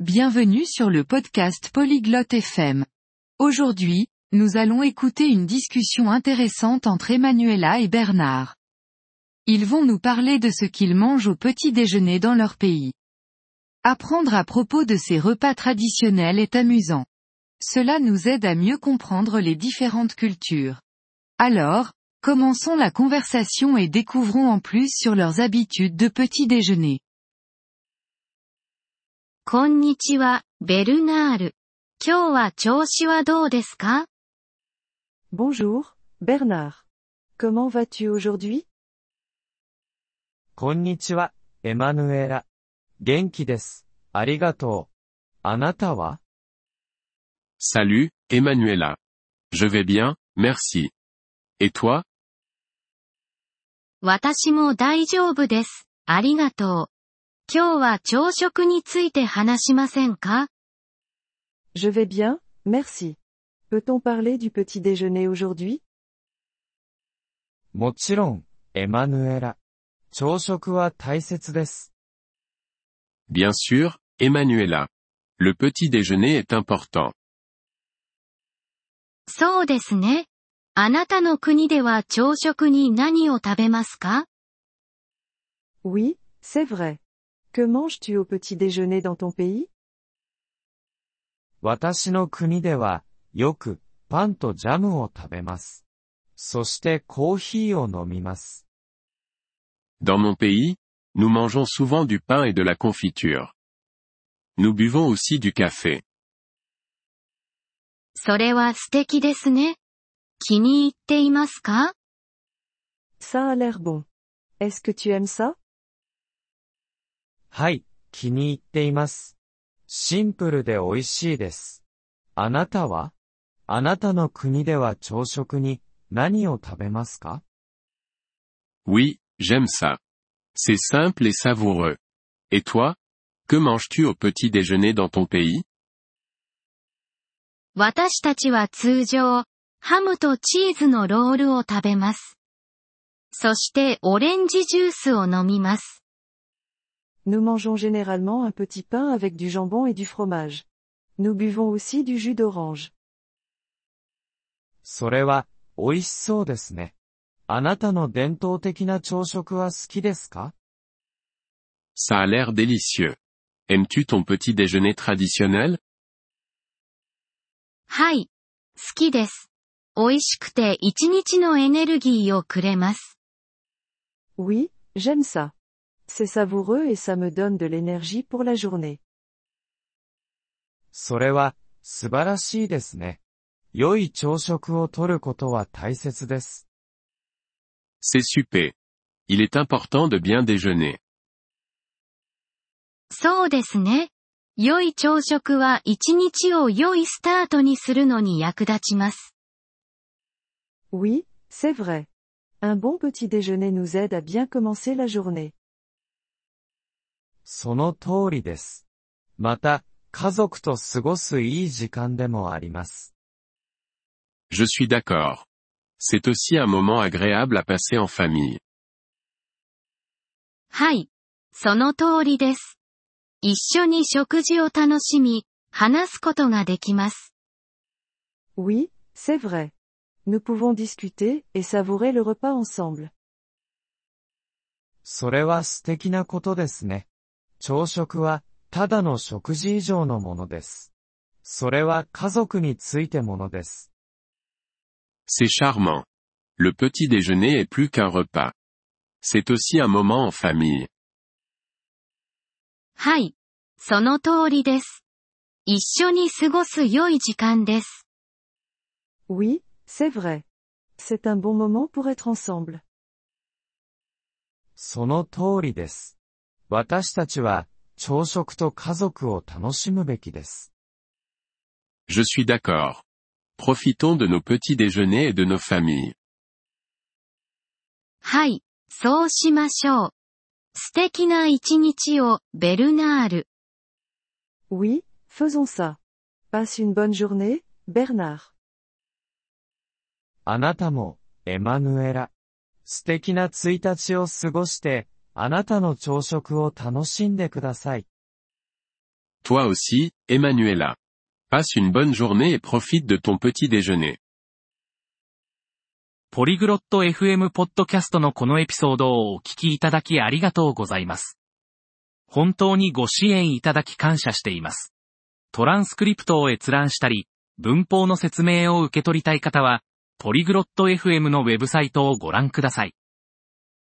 Bienvenue sur le podcast Polyglotte FM. Aujourd'hui, nous allons écouter une discussion intéressante entre Emanuela et Bernard. Ils vont nous parler de ce qu'ils mangent au petit déjeuner dans leur pays. Apprendre à propos de ces repas traditionnels est amusant. Cela nous aide à mieux comprendre les différentes cultures. Alors, commençons la conversation et découvrons en plus sur leurs habitudes de petit déjeuner. こんにちは、ベルナール。今日は調子はどうですか ?Bonjour, Bernard。Comment vas-tu aujourd'hui? こんにちは、エマヌエラ。元気です。ありがとう。あなたは ?Salut, エマヌエラ。Je vais bien, merci。Et 私も大丈夫です。ありがとう。今日は朝食について話しませんか Je vais bien, merci. Peut-on parler du petit déjeuner aujourd'hui もちろん、エマヌエラ。朝食は大切です。Bien sûr, Emanuela. Le petit déjeuner est important. そうですね。あなたの国では朝食に何を食べますか Oui, c'est vrai. Que manges-tu au petit déjeuner dans ton pays 私の国では、よく、パンとジャムを食べます。そしてコーヒーを飲みます。 Dans mon pays, nous mangeons souvent du pain et de la confiture. Nous buvons aussi du café. それは素敵ですね。気に入っていますか Ça a l'air bon. Est-ce que tu aimes ça はい、気に入っています。シンプルで美味しいです。あなたは？あなたの国では朝食に何を食べますか？Oui, j'aime ça. C'est simple et savoureux. Et toi? Que manges-tu au petit déjeuner dans ton pays? 私たちは通常、ハムとチーズのロールを食べます。そしてオレンジジュースを飲みます。Nous mangeons généralement un petit pain avec du jambon et du fromage. Nous buvons aussi du jus d'orange. それは、美味しそうですね。あなたの伝統的な朝食は好きですか Ça a l'air délicieux. Aimes-tu ton petit déjeuner traditionnel はい。好きです。美味しくて一日のエネルギーをくれます。 Oui, j'aime ça. C'est savoureux et ça me donne de l'énergie pour la journée. それは、素晴らしいですね。良い朝食をとることは大切です。 C'est super. Il est important de bien déjeuner. そうですね。良い朝食は一日を良いスタートにするのに役立ちます。 Oui, c'est vrai. Un bon petit déjeuner nous aide à bien commencer la journée. その通りです。また、家族と過ごすいい時間でもあります。Je suis d'accord. C'est aussi un moment agréable à passer en famille. はい。その通りです。一緒に食事を楽しみ、話すことができます。Oui, c'est vrai. Nous pouvons discuter et savourer le repas ensemble. それは素敵なことですね。朝食は、ただの食事以上のものです。それは家族についてものです。C'est charmant. Le petit déjeuner est plus qu'un repas. C'est aussi un moment en famille. はい。その通りです。一緒に過ごす良い時間です。Oui, c'est vrai. C'est un bon moment pour être ensemble. その通りです。私たちは、朝食と家族を楽しむべきです。Je suis d'accord. Profitons de nos petits déjeuners et de nos familles. はい。そうしましょう。素敵な一日を、ベルナール。Oui, faisons ça. Passe une bonne journée, Bernard. あなたも、エマヌエラ。素敵な1日を過ごして、あなたの朝食を楽しんでください。Toi aussi, Emanuela. Passe une bonne journée et profite de ton petit déjeuner. ポリグロット FM ポッドキャストのこのエピソードをお聞きいただきありがとうございます。本当にご支援いただき感謝しています。トランスクリプトを閲覧したり、文法の説明を受け取りたい方は、ポリグロット FM のウェブサイトをご覧ください。